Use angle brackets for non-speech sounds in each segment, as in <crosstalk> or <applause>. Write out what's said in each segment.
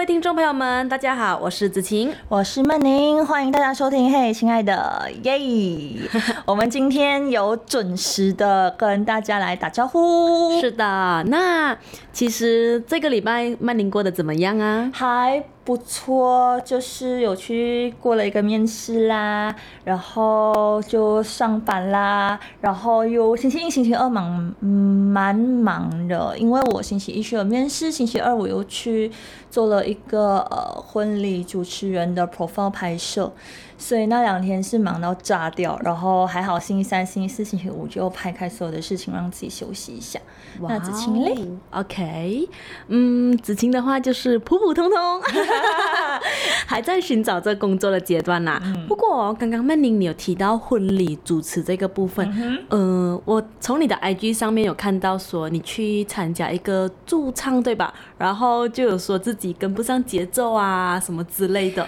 位听众朋友们，大家好，我是子晴，我是曼宁，欢迎大家收听。嘿，亲爱的，耶！<laughs> 我们今天有准时的跟大家来打招呼。是的，那其实这个礼拜曼宁过得怎么样啊？还。不错，就是有去过了一个面试啦，然后就上班啦，然后又星期一、星期二忙，蛮忙的，因为我星期一去了面试，星期二我又去做了一个呃婚礼主持人的 profile 拍摄。所以那两天是忙到炸掉，然后还好星期三、星期四、星期五就拍开所有的事情，让自己休息一下。那子晴嘞？OK，嗯，子晴的话就是普普通通，<laughs> <laughs> 还在寻找这工作的阶段啦。不过刚刚曼宁你有提到婚礼主持这个部分，嗯，我从你的 IG 上面有看到说你去参加一个驻唱对吧？然后就有说自己跟不上节奏啊什么之类的。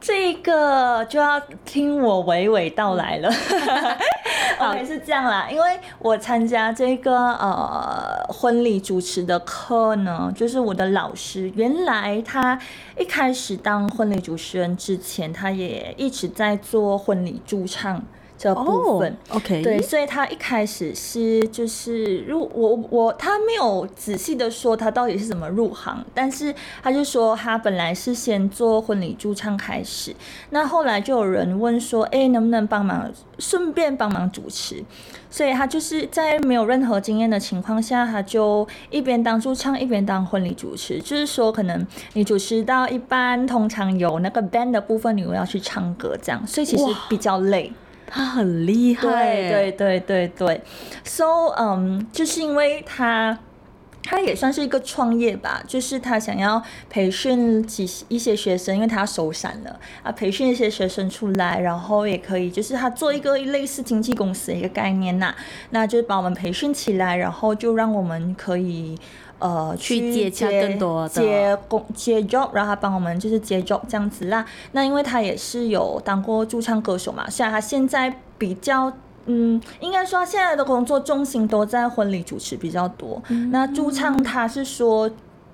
这个就要听我娓娓道来了。<laughs> OK，是这样啦，因为我参加这个呃婚礼主持的课呢，就是我的老师，原来他一开始当婚礼主持人之前，他也一直在做婚礼驻唱。这部分，OK，对，所以他一开始是就是入我我他没有仔细的说他到底是怎么入行，但是他就说他本来是先做婚礼驻唱开始，那后来就有人问说，哎，能不能帮忙顺便帮忙主持？所以他就是在没有任何经验的情况下，他就一边当驻唱一边当婚礼主持，就是说可能你主持到一般，通常有那个 band 的部分，你又要去唱歌这样，所以其实比较累。他很厉害，对对对对对，so 嗯，就是因为他，他也算是一个创业吧，就是他想要培训几一些学生，因为他手散了。啊，培训一些学生出来，然后也可以，就是他做一个类似经纪公司的一个概念呐，那就把我们培训起来，然后就让我们可以。呃，去接接更多接工接 job，然后他帮我们就是接 job 这样子啦。那因为他也是有当过驻唱歌手嘛，虽然他现在比较，嗯，应该说现在的工作重心都在婚礼主持比较多。那驻唱他是说。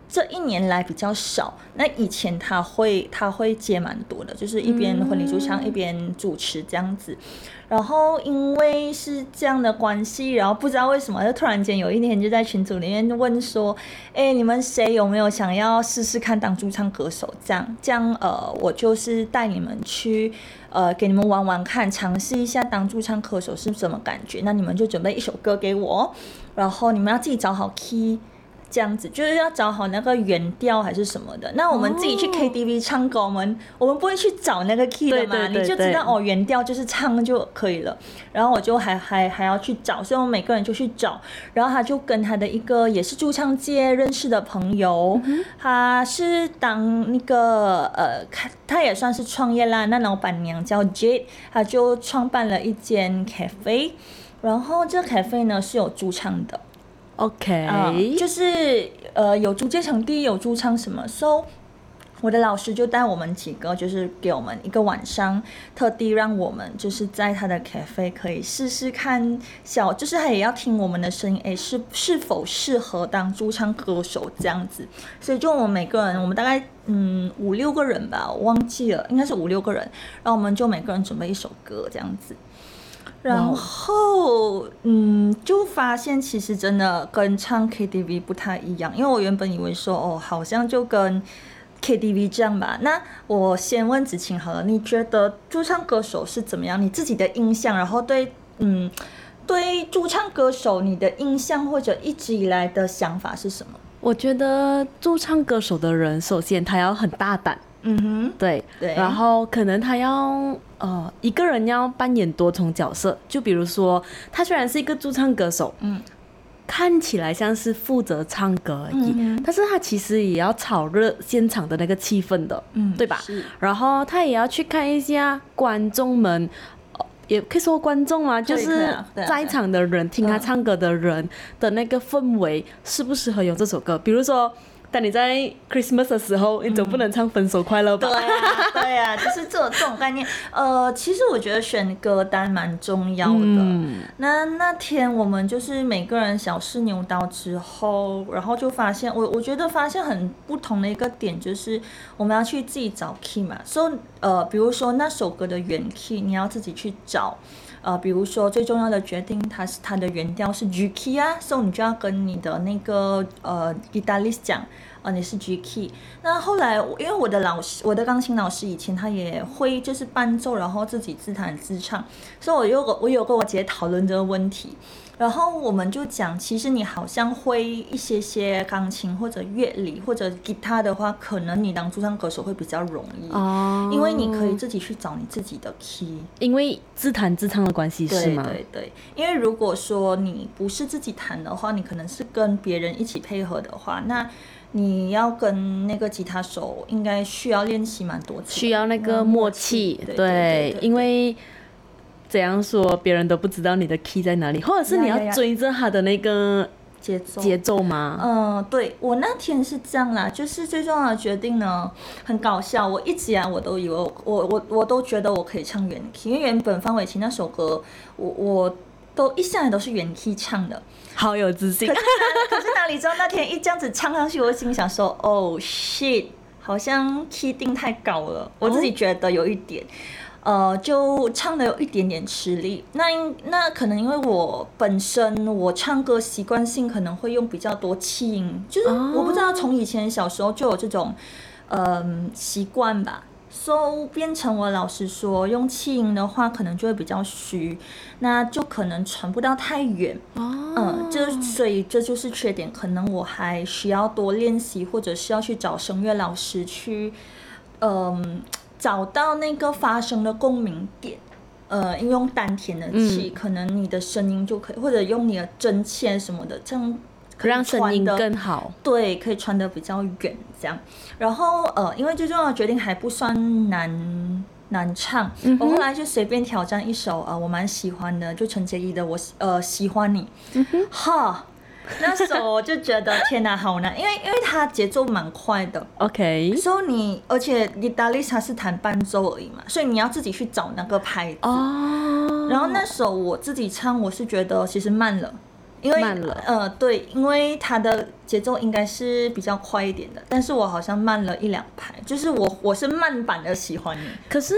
这一年来比较少，那以前他会他会接蛮多的，就是一边婚礼主唱一边主持这样子。然后因为是这样的关系，然后不知道为什么，就突然间有一天就在群组里面问说：“哎，你们谁有没有想要试试看当驻唱歌手？这样这样呃，我就是带你们去呃给你们玩玩看，尝试一下当驻唱歌手是什么感觉。那你们就准备一首歌给我，然后你们要自己找好 key。”这样子就是要找好那个原调还是什么的。那我们自己去 KTV 唱歌，我们我们不会去找那个 key 的嘛？你就知道哦，原调就是唱就可以了。然后我就还还还要去找，所以我们每个人就去找。然后他就跟他的一个也是驻唱界认识的朋友，他是当那个呃，他他也算是创业啦。那老板娘叫 Jade，他就创办了一间 cafe。然后这 cafe 呢是有驻唱的。OK，就是呃有租借场地，有驻唱什么，so 我的老师就带我们几个，就是给我们一个晚上，特地让我们就是在他的 cafe 可以试试看小，就是他也要听我们的声音，哎是是否适合当驻唱歌手这样子，所以就我们每个人，我们大概嗯五六个人吧，我忘记了，应该是五六个人，然后我们就每个人准备一首歌这样子。然后，嗯，就发现其实真的跟唱 KTV 不太一样，因为我原本以为说，哦，好像就跟 KTV 这样吧。那我先问子晴好了，你觉得驻唱歌手是怎么样？你自己的印象，然后对，嗯，对驻唱歌手你的印象或者一直以来的想法是什么？我觉得驻唱歌手的人，首先他要很大胆。嗯哼，对对，然后可能他要呃一个人要扮演多重角色，就比如说他虽然是一个驻唱歌手，嗯，看起来像是负责唱歌而已，但是他其实也要炒热现场的那个气氛的，嗯，对吧？然后他也要去看一下观众们。也可以说观众嘛，就是在场的人听他嗯唱歌的人的那个氛围适不适合用这首歌？比如说，当你在 Christmas 的时候，你总不能唱《分手快乐》吧？对呀、对呀、就是这种这种概念。呃，其实我觉得选歌单蛮重要的。嗯那那天我们就是每个人小试牛刀之后，然后就发现，我我觉得发现很不同的一个点就是，我们要去自己找 key 嘛，所以呃，比如说那首歌的原 key，你要自己去找。呃，比如说最重要的决定，它是它的原调是 G key 啊，所以你就要跟你的那个呃吉他手讲，呃你是 G key。那后来因为我的老师，我的钢琴老师以前他也会就是伴奏，然后自己自弹自唱，所以我有个我有跟我姐讨论这个问题，然后我们就讲，其实你好像会一些些钢琴或者乐理或者吉他的话，可能你当驻唱歌手会比较容易。哦，因为你可以自己去找你自己的 key，因为自弹自唱的关系是对吗？对对，因为如果说你不是自己弹的话，你可能是跟别人一起配合的话，那你要跟那个吉他手应该需要练习蛮多次，需要那个嗯默契，对因为怎样说，别人都不知道你的 key 在哪里，或者是你要追着他的那个节奏节奏吗？嗯，对我那天是这样啦，就是最重要的决定呢，很搞笑。我一直啊我都以为我我我我都觉得我可以唱原 key，因为原本范玮琪那首歌，我我都一向来都是原 key 唱的。好有自信可是哪可是哪里知道那天一这样子唱上去，我心想说，哦 shit，好像 key 定太高了，我自己觉得有一点。呃，就唱的有一点点吃力，那因那可能因为我本身我唱歌习惯性可能会用比较多气音，就是哦我不知道从以前小时候就有这种嗯习惯吧，so 变成我老师说用气音的话，可能就会比较虚，那就可能传不到太远。哦，嗯，这所以这就是缺点，可能我还需要多练习，或者是要去找声乐老师去，嗯，找到那个发声的共鸣点。呃，应用丹田的气，嗯可能你的声音就可以，或者用你的真切什么的，这样可以让声音更好。对，可以传得比较远这样。然后呃，因为最重要的决定还不算难难唱，嗯我后来就随便挑战一首呃我蛮喜欢的，就陈洁仪的我喜呃喜欢你，嗯哈。<laughs> 那首我就觉得天哪，好难，因为因为它节奏蛮快的，OK，所以你而且 guitarist 他是弹伴奏而已嘛，所以你要自己去找那个拍子。哦，然后那首我自己唱，我是觉得其实慢了，因为慢了。呃，对，因为它的节奏应该是比较快一点的，但是我好像慢了一两拍，就是我我是慢版的喜欢你，可是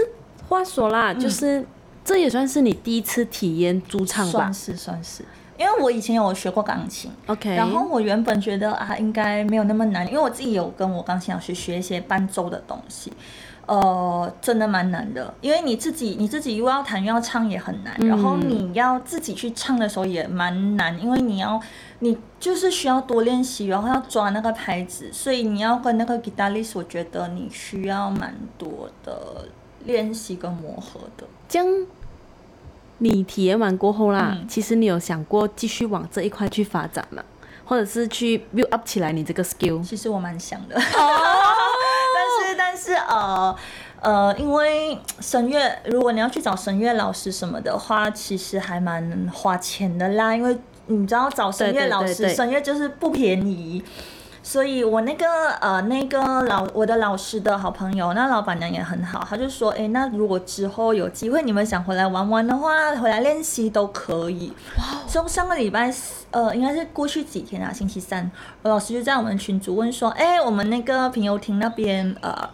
话说啦，嗯就是这也算是你第一次体验驻唱吧？算是算是，因为我以前有学过钢琴。？OK，然后我原本觉得啊，应该没有那么难，因为我自己有跟我钢琴老师学一些伴奏的东西，呃，真的蛮难的，因为你自己你自己又要弹又要唱也很难，然后嗯你要自己去唱的时候也蛮难，因为你要你就是需要多练习，然后要抓那个拍子，所以你要跟那个 guitarist，我觉得你需要蛮多的练习跟磨合的。这样你体验完过后啦，嗯其实你有想过继续往这一块去发展吗？或者是去 build up 起来你这个 skill？其实我蛮想的，<laughs> 但是但是呃呃，因为声乐，如果你要去找声乐老师什么的话，其实还蛮花钱的啦，因为你知道找声对乐老师，声乐就是不便宜。所以我那个呃那个老我的老师的好朋友，那老板娘也很好，她就说，诶，那如果之后有机会你们想回来玩玩的话，回来练习都可以。哇从上个礼拜四，呃，应该是过去几天啊，星期三，我老师就在我们群组问说，哎、我们那个平游亭那边，呃，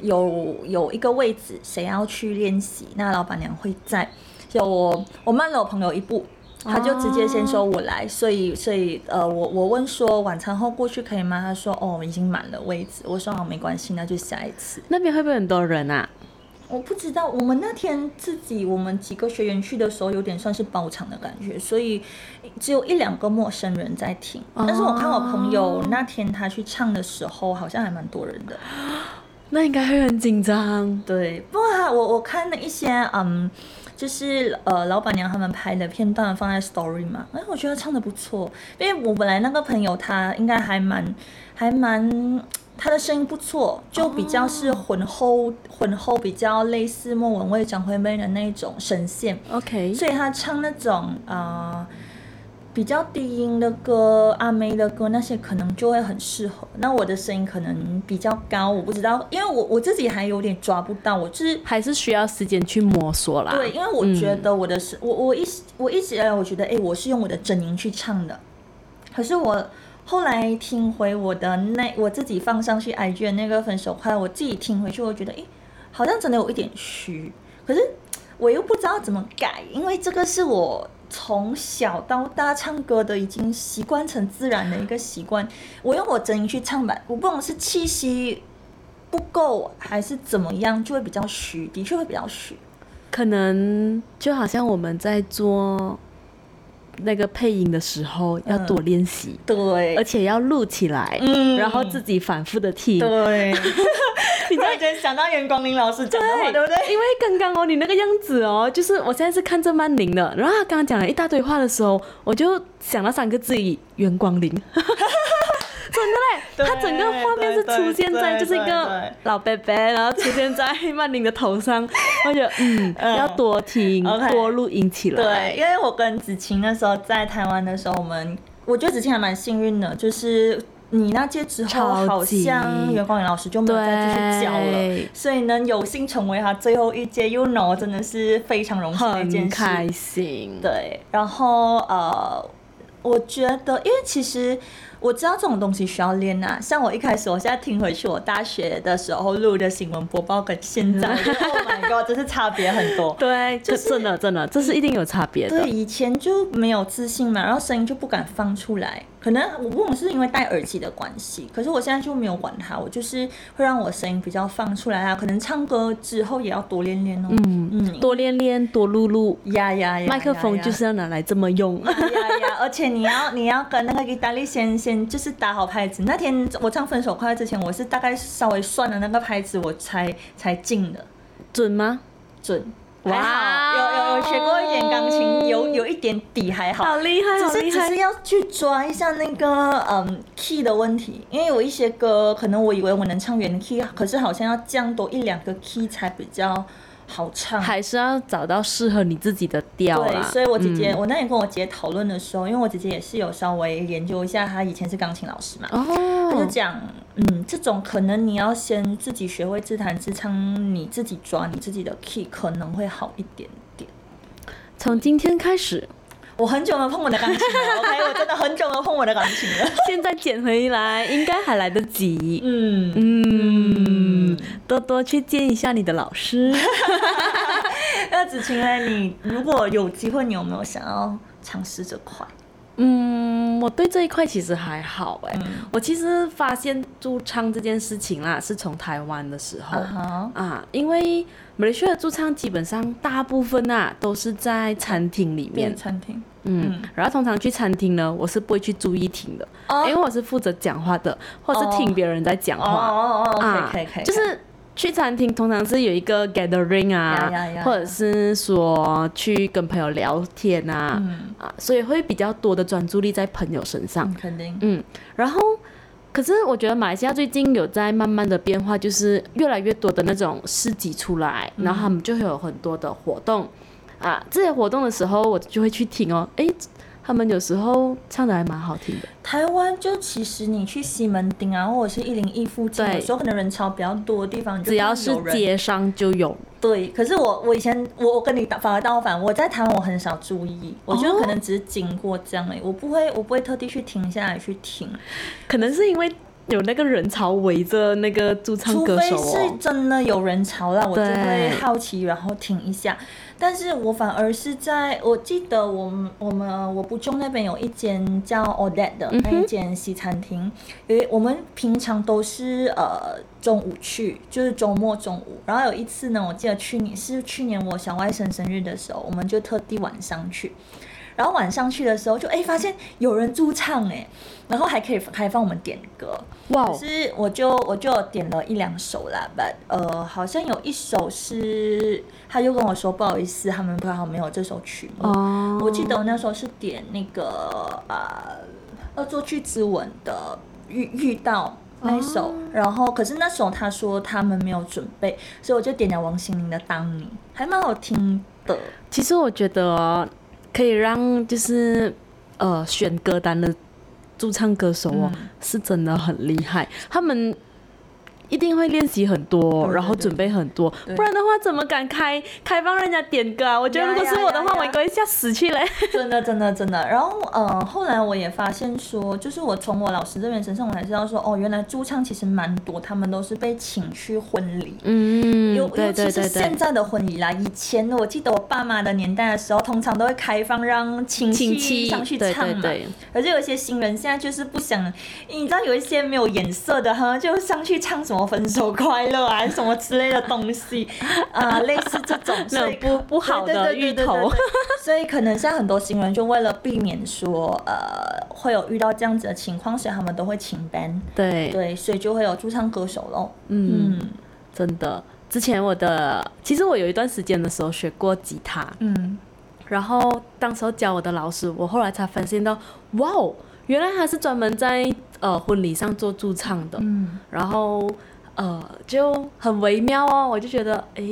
有有一个位置，谁要去练习？那老板娘会在，就我我慢了我朋友一步。他就直接先说我来，所以所以呃，我我问说晚餐后过去可以吗？他说哦已经满了位置。我说好没关系，那就下一次。那边会不会很多人啊？我不知道，我们那天自己我们几个学员去的时候，有点算是包场的感觉，所以只有一两个陌生人在听。但是我看我朋友那天他去唱的时候，好像还蛮多人的。那应该会很紧张。对，不过啊我我看了一些嗯，就是呃老板娘他们拍的片段放在 story 嘛，哎，我觉得唱的不错，因为我本来那个朋友他应该还蛮还蛮他的声音不错，就比较是浑厚、浑厚，比较类似莫文蔚、张惠妹的那种声线。OK，所以他唱那种呃比较低音的歌、阿妹的歌那些，可能就会很适合。那我的声音可能比较高，我不知道，因为我我自己还有点抓不到，我就是。还是需要时间去摸索啦。对，因为我觉得我的声，我我一我一直以来我觉得，哎、我是用我的真音去唱的，可是我后来听回我的那我自己放上去 IG 的那个分手快乐，我自己听回去，我觉得，哎、好像真的有一点虚，可是我又不知道怎么改，因为这个是我从小到大唱歌的已经习惯成自然的一个习惯，我用我真音去唱吧，我不懂是气息不够还是怎么样，就会比较虚，的确会比较虚。可能就好像我们在做那个配音的时候，要多练习，对，而且要录起来，嗯然后自己反复的听。对，<laughs> 你突然间想到袁光林老师讲的话，对不对？因为刚刚哦，你那个样子哦，就是我现在是看着曼玲的，然后他刚刚讲了一大堆话的时候，我就想到三个字语：袁光林。<laughs> 真的嘞，对他整个画面是出现在就是一个老伯伯，然后出现在曼玲的头上，<laughs> 我觉得嗯，要多听多录音起来。对，因为我跟子晴那时候在台湾的时候，我们我觉得子晴还蛮幸运的，就是你那届之后，好像袁光远老师就没有再继续教了，所以能有幸成为他最后一届 You know，真的是非常荣幸的一件事。很开心。对，然后呃，我觉得，因为其实我知道这种东西需要练啊。像我一开始，我现在听回去，我大学的时候录的新闻播报跟现在，Oh my God，真是差别很多。<laughs> 对，就真的真的，这是一定有差别的对，。以前就没有自信嘛，然后声音就不敢放出来。可能我不懂是因为戴耳机的关系，可是我现在就没有管它，我就是会让我声音比较放出来啊。可能唱歌之后也要多练练哦。嗯嗯，多练练，多录录，呀呀呀，麦克风就是要拿来这么用。呀呀，而且你要你要跟那个意大利先先就是打好拍子。那天我唱《分手快乐》之前，我是大概稍微算了那个拍子，我才才进的准吗？准。哇还好，有有有学过一点钢琴，有有一点底还好。好厉害，好厉害只是只是！要去抓一下那个嗯 key 的问题，因为有一些歌可能我以为我能唱原 key，可是好像要降多一两个 key 才比较好唱。还是要找到适合你自己的调对，所以我姐姐，嗯我那天跟我姐姐讨论的时候，因为我姐姐也是有稍微研究一下，她以前是钢琴老师嘛，哦她就哦，讲，嗯，这种可能你要先自己学会自弹自唱，你自己抓你自己的 key 可能会好一点点。从今天开始，我很久没有碰我的钢琴了，OK，我真的很久没有碰我的钢琴了。<laughs> 现在捡回来应该还来得及。嗯，嗯，多多去见一下你的老师。<laughs> 那子晴呢？你如果有机会，你有没有想要尝试这块？嗯，我对这一块其实还好哎、嗯我其实发现驻唱这件事情啦，是从台湾的时候。啊因为马来西亚的驻唱基本上大部分啊都是在餐厅里面面，餐厅。嗯，然后通常去餐厅呢，我是不会去注意听的，哦因为我是负责讲话的，或者是听别人在讲哦话、哦哦，啊，可以可以，就是去餐厅通常是有一个 gathering 啊，或者是说去跟朋友聊天啊，嗯啊，所以会比较多的专注力在朋友身上嗯，，肯定。嗯，然后。可是我觉得马来西亚最近有在慢慢的变化，就是越来越多的那种市集出来，然后他们就会有很多的活动，啊，这些活动的时候我就会去听哦，诶，他们有时候唱的还蛮好听的，台湾就其实你去西门町啊，或者是一零一附近，对有时候可能人潮比较多的地方，你就只要是看到有人街上就有，对，可是我我以前我我跟你反而倒反，我在台湾我很少注意，我觉得可能只是经过这样而已，我不会我不会特地去停下来去听，可能是因为有那个人潮围着那个驻唱歌手除非是哦，真的有人潮了，我就会好奇然后听一下。但是我反而是在我记得我们我们我不中那边有一间叫 Odette 的嗯那一间西餐厅，因为我们平常都是呃中午去，就是周末中午。然后有一次呢，我记得去年是去年我小外甥生日的时候，我们就特地晚上去。然后晚上去的时候就哎发现有人驻唱哎，然后还可以开放我们点歌，哇哦，是我就我就点了一两首啦，but 呃好像有一首是他就跟我说不好意思，他们刚好没有这首曲目。哦，我记得我那时候是点那个呃恶作剧之吻的遇遇到，那一首，然后可是那首他说他们没有准备，所以我就点了王心凌的《当你》，还蛮好听的。其实我觉得可以让就是呃选歌单的驻唱歌手哦，是真的很厉害，他们。一定会练习很多，然后准备很多，不然的话怎么敢开开放人家点歌啊？我觉得如果是我的话，我应该吓死去嘞！真的，真的，真的。然后，呃，后来我也发现说，就是我从我老师这边身上，我才知道说，哦，原来驻唱其实蛮多，他们都是被请去婚礼。嗯，尤尤其是现在的婚礼啦，以前我记得我爸妈的年代的时候，通常都会开放让亲戚上去唱嘛。而且有些新人现在就是不想，你知道有一些没有颜色的哈，就上去唱什么。分手快乐啊，什么之类的东西啊，<laughs> 类似这种，<laughs> 所以不不好的芋头，<laughs> 所以可能现在很多新人就为了避免说呃会有遇到这样子的情况，所以他们都会请 band，对。对，所以就会有驻唱歌手喽。嗯，真的，之前我的其实我有一段时间的时候学过吉他，嗯，然后当时候教我的老师，我后来才发现到，哇哦，原来他是专门在呃婚礼上做驻唱的，嗯，然后。呃，就很微妙哦，我就觉得，哎，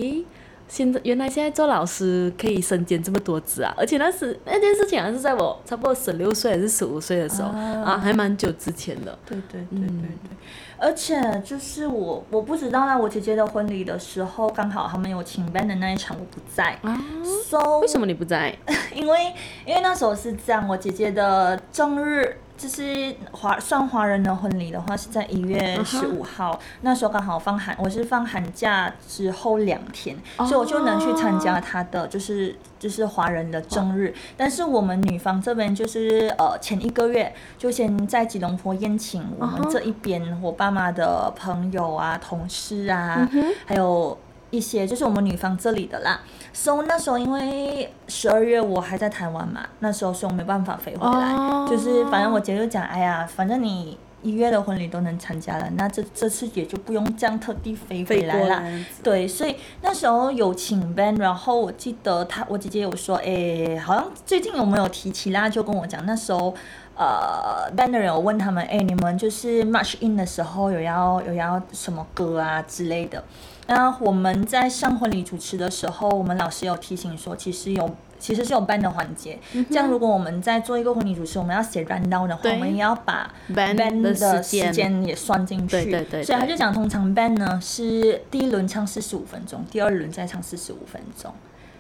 现在原来现在做老师可以身兼这么多职啊，而且那是那件事情还是在我差不多十六岁还是十五岁的时候啊，还蛮久之前的。对对对对对，而且就是我我不知道，啦我姐姐的婚礼的时候，刚好他们有请 band 的那一场我不在啊，so 为什么你不在？<laughs> 因为因为那时候是这样，我姐姐的正日。就是华算华人的婚礼的话，是在一月十五号，那时候刚好放寒，我是放寒假之后两天，所以我就能去参加他的，就是就是华人的正日。但是我们女方这边就是呃前一个月就先在吉隆坡宴请我们这一边我爸妈的朋友啊、同事啊，还有。一些就是我们女方这里的啦，so 那时候因为十二月我还在台湾嘛，那时候所以我没办法飞回来，就是反正我姐就讲，哎呀，反正你一月的婚礼都能参加了，那这这次也就不用这样特地飞回来啦，对，所以那时候有请 band，然后我记得他我姐姐有说，哎，好像最近有没有提起啦，就跟我讲那时候，呃，band 的人有问他们，哎，你们就是 march in 的时候有要有要什么歌啊之类的。那我们在上婚礼主持的时候，我们老师有提醒说，其实有其实是有 band 的环节。这样，如果我们在做一个婚礼主持，我们要写 run down 的话，我们也要把 band 的时间也算进去。对对对。所以他就讲，通常 band 呢是第一轮唱四十五分钟，第二轮再唱四十五分钟。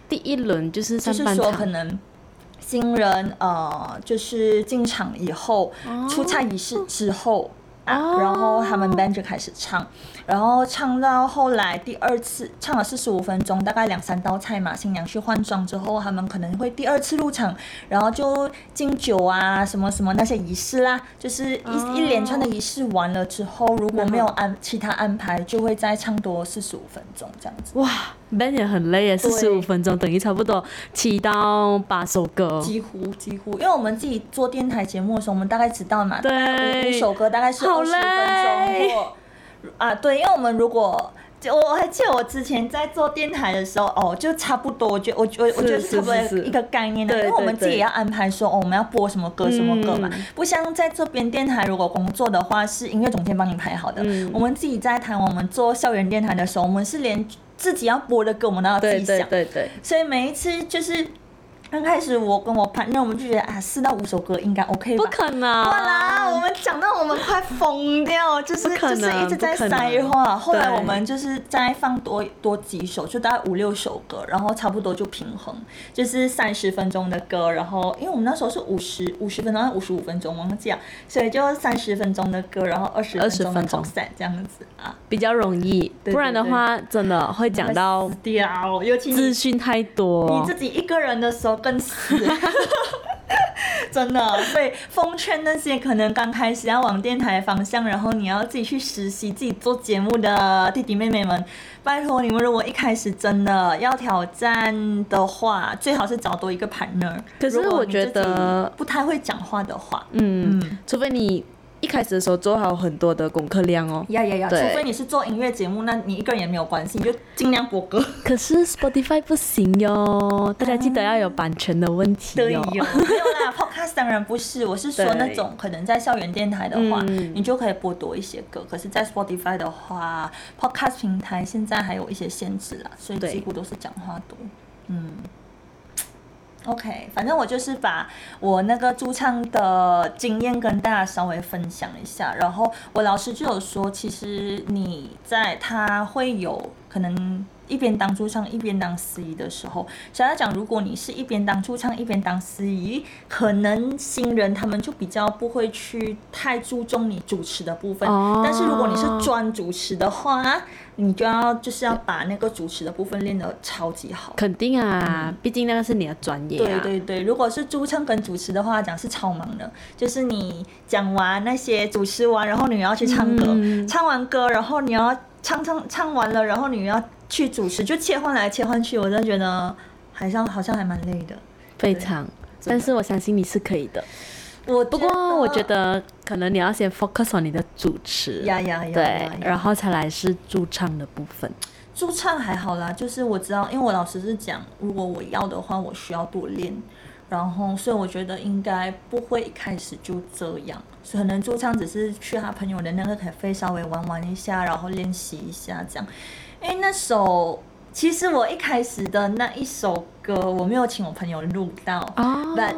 第一轮就是就是说可能新人呃就是进场以后，出菜仪式之后。然后他们 band 就开始唱，然后唱到后来第二次唱了四十五分钟，大概两三道菜嘛。新娘去换装之后，他们可能会第二次入场，然后就敬酒啊，什么什么那些仪式啦，就是一一连串的仪式完了之后，如果没有安其他安排，就会再唱多四十五分钟这样子。哇，band 也很累耶，四十五分钟等于差不多七到八首歌，几乎几乎，因为我们自己做电台节目的时候，我们大概知道嘛，对，五首歌大概是二。十分钟或啊，对，因为我们如果就我还记得我之前在做电台的时候，哦，就差不多，我觉我我我觉得差不多一个概念的，因为我们自己也要安排说，哦，我们要播什么歌什么歌嘛，不像在这边电台如果工作的话，是音乐总监帮你排好的。我们自己在台湾，我们做校园电台的时候，我们是连自己要播的歌，我们都要自己想，对对，所以每一次就是。刚开始我跟我朋友，我们就觉得啊，四到五首歌应该 OK 吧？不可能！哇啦，我们讲到我们快疯掉，就是就是一直在塞话。后来我们就是再放多多几首，就大概五六首歌，然后差不多就平衡，就是三十分钟的歌。然后因为我们那时候是五十五十分钟，五十五分钟忘记了，所以就三十分钟的歌，然后二十二十分钟散这样子啊，比较容易。不然的话，真的会讲到掉，尤其资讯太多，你自己一个人的时候。更死，真的。所以奉劝那些可能刚开始要往电台方向，然后你要自己去实习、自己做节目的弟弟妹妹们，拜托你们，如果一开始真的要挑战的话，最好是找多一个 partner。可是我觉得不太会讲话的话，嗯，除非你。一开始的时候做好很多的功课量哦。呀呀呀！除非你是做音乐节目，那你一个人也没有关系，你就尽量播歌。<laughs> 可是 Spotify 不行哟，大家记得要有版权的问题对哟。<laughs> 没有啦，Podcast 当然不是，我是说那种可能在校园电台的话，嗯你就可以播多一些歌。可是，在 Spotify 的话，Podcast 平台现在还有一些限制啦，所以几乎都是讲话多。嗯。OK，反正我就是把我那个驻唱的经验跟大家稍微分享一下，然后我老师就有说，其实你在他会有可能一边当驻唱一边当司仪的时候，想要讲，如果你是一边当驻唱一边当司仪，可能新人他们就比较不会去太注重你主持的部分，哦。但是如果你是专主持的话，你就要就是要把那个主持的部分练得超级好。肯定啊，毕竟那个是你的专业啊。对对对，如果是驻唱跟主持的话，讲是超忙的，就是你讲完那些主持完，然后你要去唱歌，嗯。唱完歌，然后你要唱唱唱完了，然后你要去主持，就切换来切换去，我真的觉得好像好像还蛮累的。非常。但是我相信你是可以的。我不过我觉得可能你要先 focus on 你的主持，呀呀呀对然后才来是驻唱的部分。驻唱还好啦，就是我知道，因为我老师是讲，如果我要的话，我需要多练，然后所以我觉得应该不会一开始就这样，所以可能驻唱只是去他朋友的那个 cafe 稍微玩玩一下，然后练习一下这样。因为那首其实我一开始的那一首歌，我没有请我朋友录到，哦 But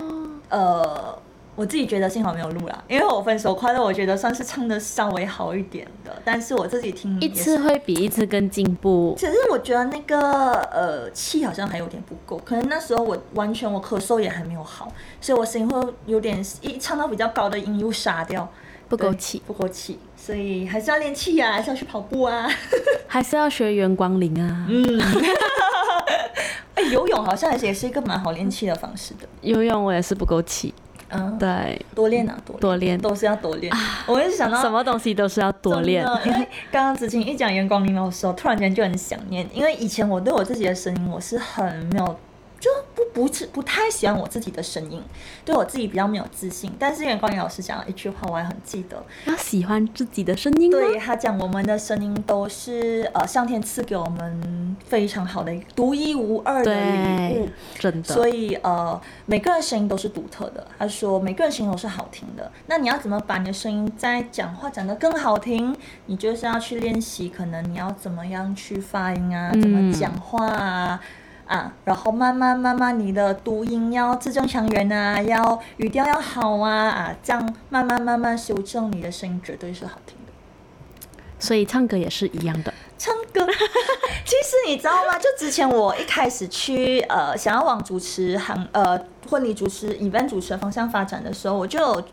呃，我自己觉得幸好没有录啦，因为我分手快乐，我觉得算是唱的稍微好一点的，但是我自己听一次会比一次更进步。只是我觉得那个呃气好像还有点不够，可能那时候我完全我咳嗽也还没有好，所以我声音会有点一唱到比较高的音又沙掉，不够气不够气，所以还是要练气啊，还是要去跑步啊。<laughs> 还是要学袁光林啊，嗯，<laughs> <laughs> 哎，游泳好像也是一个蛮好练气的方式的。游泳我也是不够气，嗯，对，多练啊，多多练。都是要多练。我也想到什么东西都是要多练。因为 <laughs> 刚刚子晴一讲阳光林老师，我突然间就很想念，因为以前我对我自己的声音我是很没有，就不不是不太喜欢我自己的声音，对我自己比较没有自信。但是阳光林老师讲了一句话，我还很记得，要喜欢自己的声音吗？对他讲，我们的声音都是呃上天赐给我们非常好的独一无二的礼物。，真的。所以呃，每个人声音都是独特的。他说每个人声音都是好听的。那你要怎么把你的声音在讲话讲得更好听？你就是要去练习，可能你要怎么样去发音啊，怎么讲话啊。啊，然后慢慢慢慢，你的读音要字正腔圆啊，要语调要好啊啊，这样慢慢慢慢修正，你的声音绝对是好听的。所以唱歌也是一样的。唱歌，<laughs> 其实你知道吗？就之前我一开始去呃想要往主持行呃婚礼主持、event 主持的方向发展的时候，我就有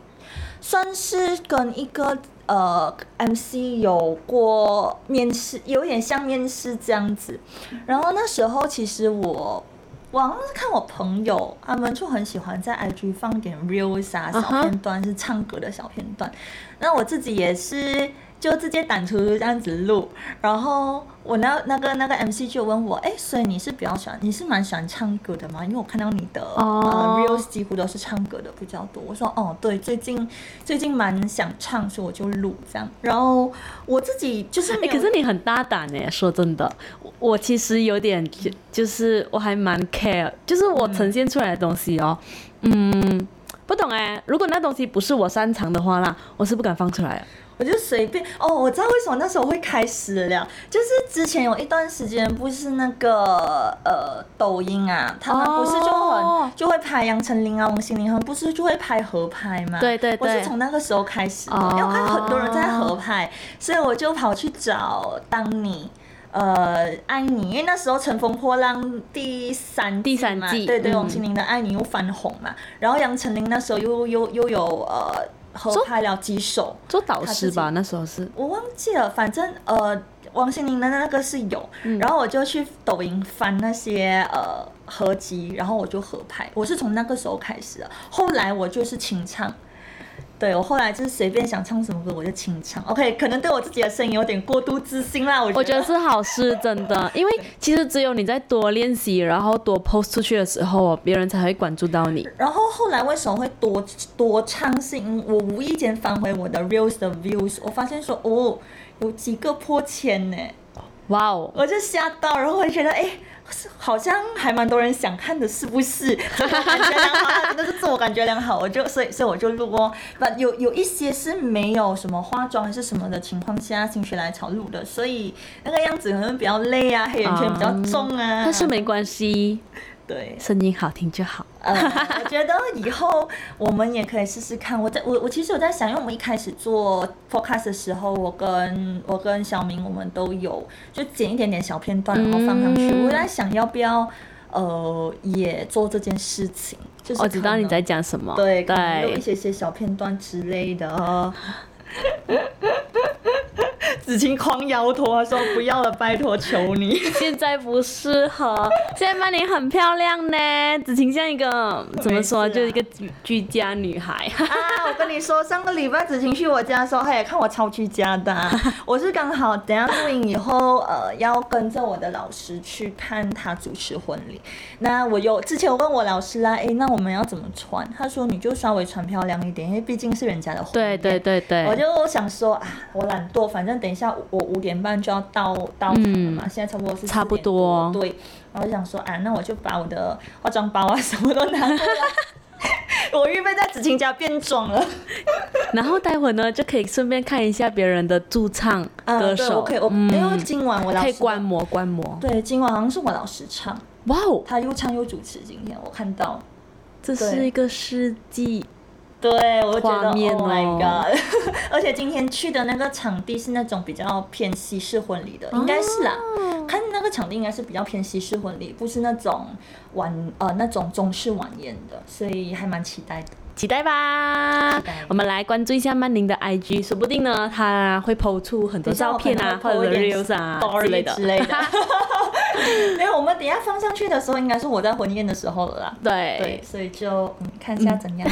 算是跟一个呃 MC 有过面试，有点像面试这样子。然后那时候其实我。我好像是看我朋友，他们就很喜欢在 IG 放点 reels 啊嗯哼小片段，是唱歌的小片段。那我自己也是就直接胆出这样子录，然后我那那个那个 MC 就问我，哎，所以你是比较喜欢，你是蛮喜欢唱歌的吗？因为我看到你的、哦呃 reels 几乎都是唱歌的比较多。我说哦，对，最近最近蛮想唱，所以我就录这样。然后我自己就是哎、可是你很大胆哎，说真的，我我其实有点就就是我还蛮 care，就是我呈现出来的东西哦，嗯，不懂哎，如果那东西不是我擅长的话啦，我是不敢放出来的。我就随便哦，我知道为什么那时候会开始了，就是之前有一段时间不是那个呃抖音啊，他们不是就很、哦就会拍杨丞琳啊、王心凌，他们不是就会拍合拍吗？对对对我是从那个时候开始因为我看很多人在合拍，所以我就跑去找当你。呃，爱你，因为那时候《乘风破浪》第三第三嘛季对对，嗯王心凌的《爱你》又翻红嘛，然后杨丞琳那时候又又又有呃合拍了几首，做导师吧，那时候是。我忘记了，反正呃，王心凌的那个是有，嗯。然后我就去抖音翻那些呃合集，然后我就合拍，我是从那个时候开始的，后来我就是清唱。对我后来就是随便想唱什么歌我就清唱。OK，可能对我自己的声音有点过度自信啦。我我觉得是好事，真的，<laughs> 因为其实只有你在多练习，然后多 post 出去的时候，别人才会关注到你。然后后来为什么会多多唱？是因我无意间翻回我的 reels 的 views，我发现说哦，有几个破千呢。哇哦！我就吓到，然后我就觉得，哎，好像还蛮多人想看的，是不是？自我感觉良好，真的是自我感觉良好。我就所以所以我就录哦，那有有一些是没有什么化妆还是什么的情况下心血来潮录的，所以那个样子可能比较累啊，黑眼圈比较重啊。但是没关系。对，声音好听就好。呃，我觉得以后我们也可以试试看。我在我我其实我在想，因为我们一开始做 podcast 的时候，我跟我跟小明我们都有就剪一点点小片段，然后放上去。我在想要不要呃也做这件事情。就是我知道你在讲什么。对对，有一些些小片段之类的。<laughs> 子晴狂摇头，他说：“不要了，拜托，求你。<laughs> <laughs> ”现在不适合。现在曼玲很漂亮呢，子晴像一个怎么说，就是一个居居家女孩。啊，我跟你说，上个礼拜子晴去我家的时候，她也看我超居家的。我是刚好等下录影以后，呃，要跟着我的老师去看他主持婚礼。那我有之前我问我老师啦，哎，那我们要怎么穿？他说你就稍微穿漂亮一点，因为毕竟是人家的婚礼。对对对对。我就想说啊，我懒惰，反正等一下我五点半就要到到场了嘛，现在差不多是差不多。对，然后就想说啊，那我就把我的化妆包啊什么都拿过来，<laughs> 我预备在子晴家变装了。然后待会呢就可以顺便看一下别人的驻唱歌手。可以，我因为今晚我可以观摩观摩。对，今晚好像是我老师唱。哇哦，他又唱又主持，今天我看到，这是一个世纪。对，我觉得 Oh my God！<laughs> 而且今天去的那个场地是那种比较偏西式婚礼的，应该是啦。看那个场地应该是比较偏西式婚礼，不是那种晚呃那种中式晚宴的，所以还蛮期待的。期待吧！我们来关注一下曼宁的 IG，说不定呢，他会抛出很多照片啊，或者 reels 啊之类的之类的。因为 <laughs> 我们等下放上去的时候，应该是我在婚宴的时候了啦。对对，所以就嗯看一下怎样。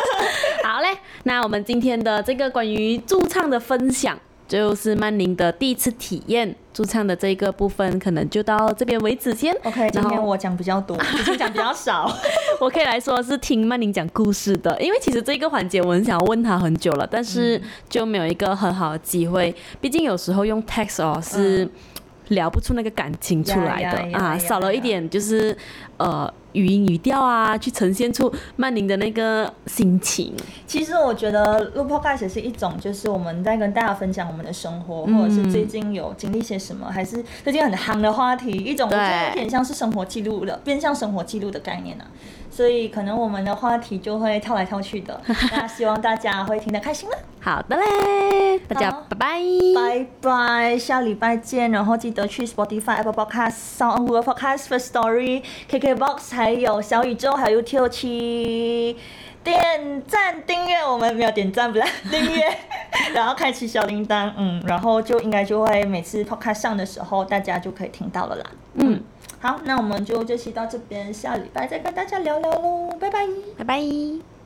<laughs> 好嘞，那我们今天的这个关于驻唱的分享。就是曼宁的第一次体验驻唱的这个部分，可能就到这边为止先。OK，今天我讲比较多，<laughs> 之前讲比较少。<laughs> 我可以来说是听曼宁讲故事的，因为其实这个环节我很想问他很久了，但是就没有一个很好的机会。毕竟有时候用 text 哦是聊不出那个感情出来的啊，少了一点就是呃。语音语调啊，去呈现出曼宁的那个心情。其实我觉得录 podcast 是一种，就是我们在跟大家分享我们的生活，或者是最近有经历些什么，还是最近很夯的话题，一种我觉得有点像是生活记录的，变相生活记录的概念啊。所以可能我们的话题就会跳来跳去的。<laughs> 那希望大家会听得开心了。好的嘞，大家拜拜，拜拜，下礼拜见。然后记得去 Spotify、Apple Podcast、Sound、Google Podcast、First Story、KKBox，还有小宇宙，还有 YouTube 去点赞订阅。我们没有点赞，不 <laughs> 是订阅，然后开启小铃铛，嗯，然后就应该就会每次 Podcast 上的时候，大家就可以听到了啦。嗯。好，那我们就这期到这边，下礼拜再跟大家聊聊喽，拜拜，拜拜。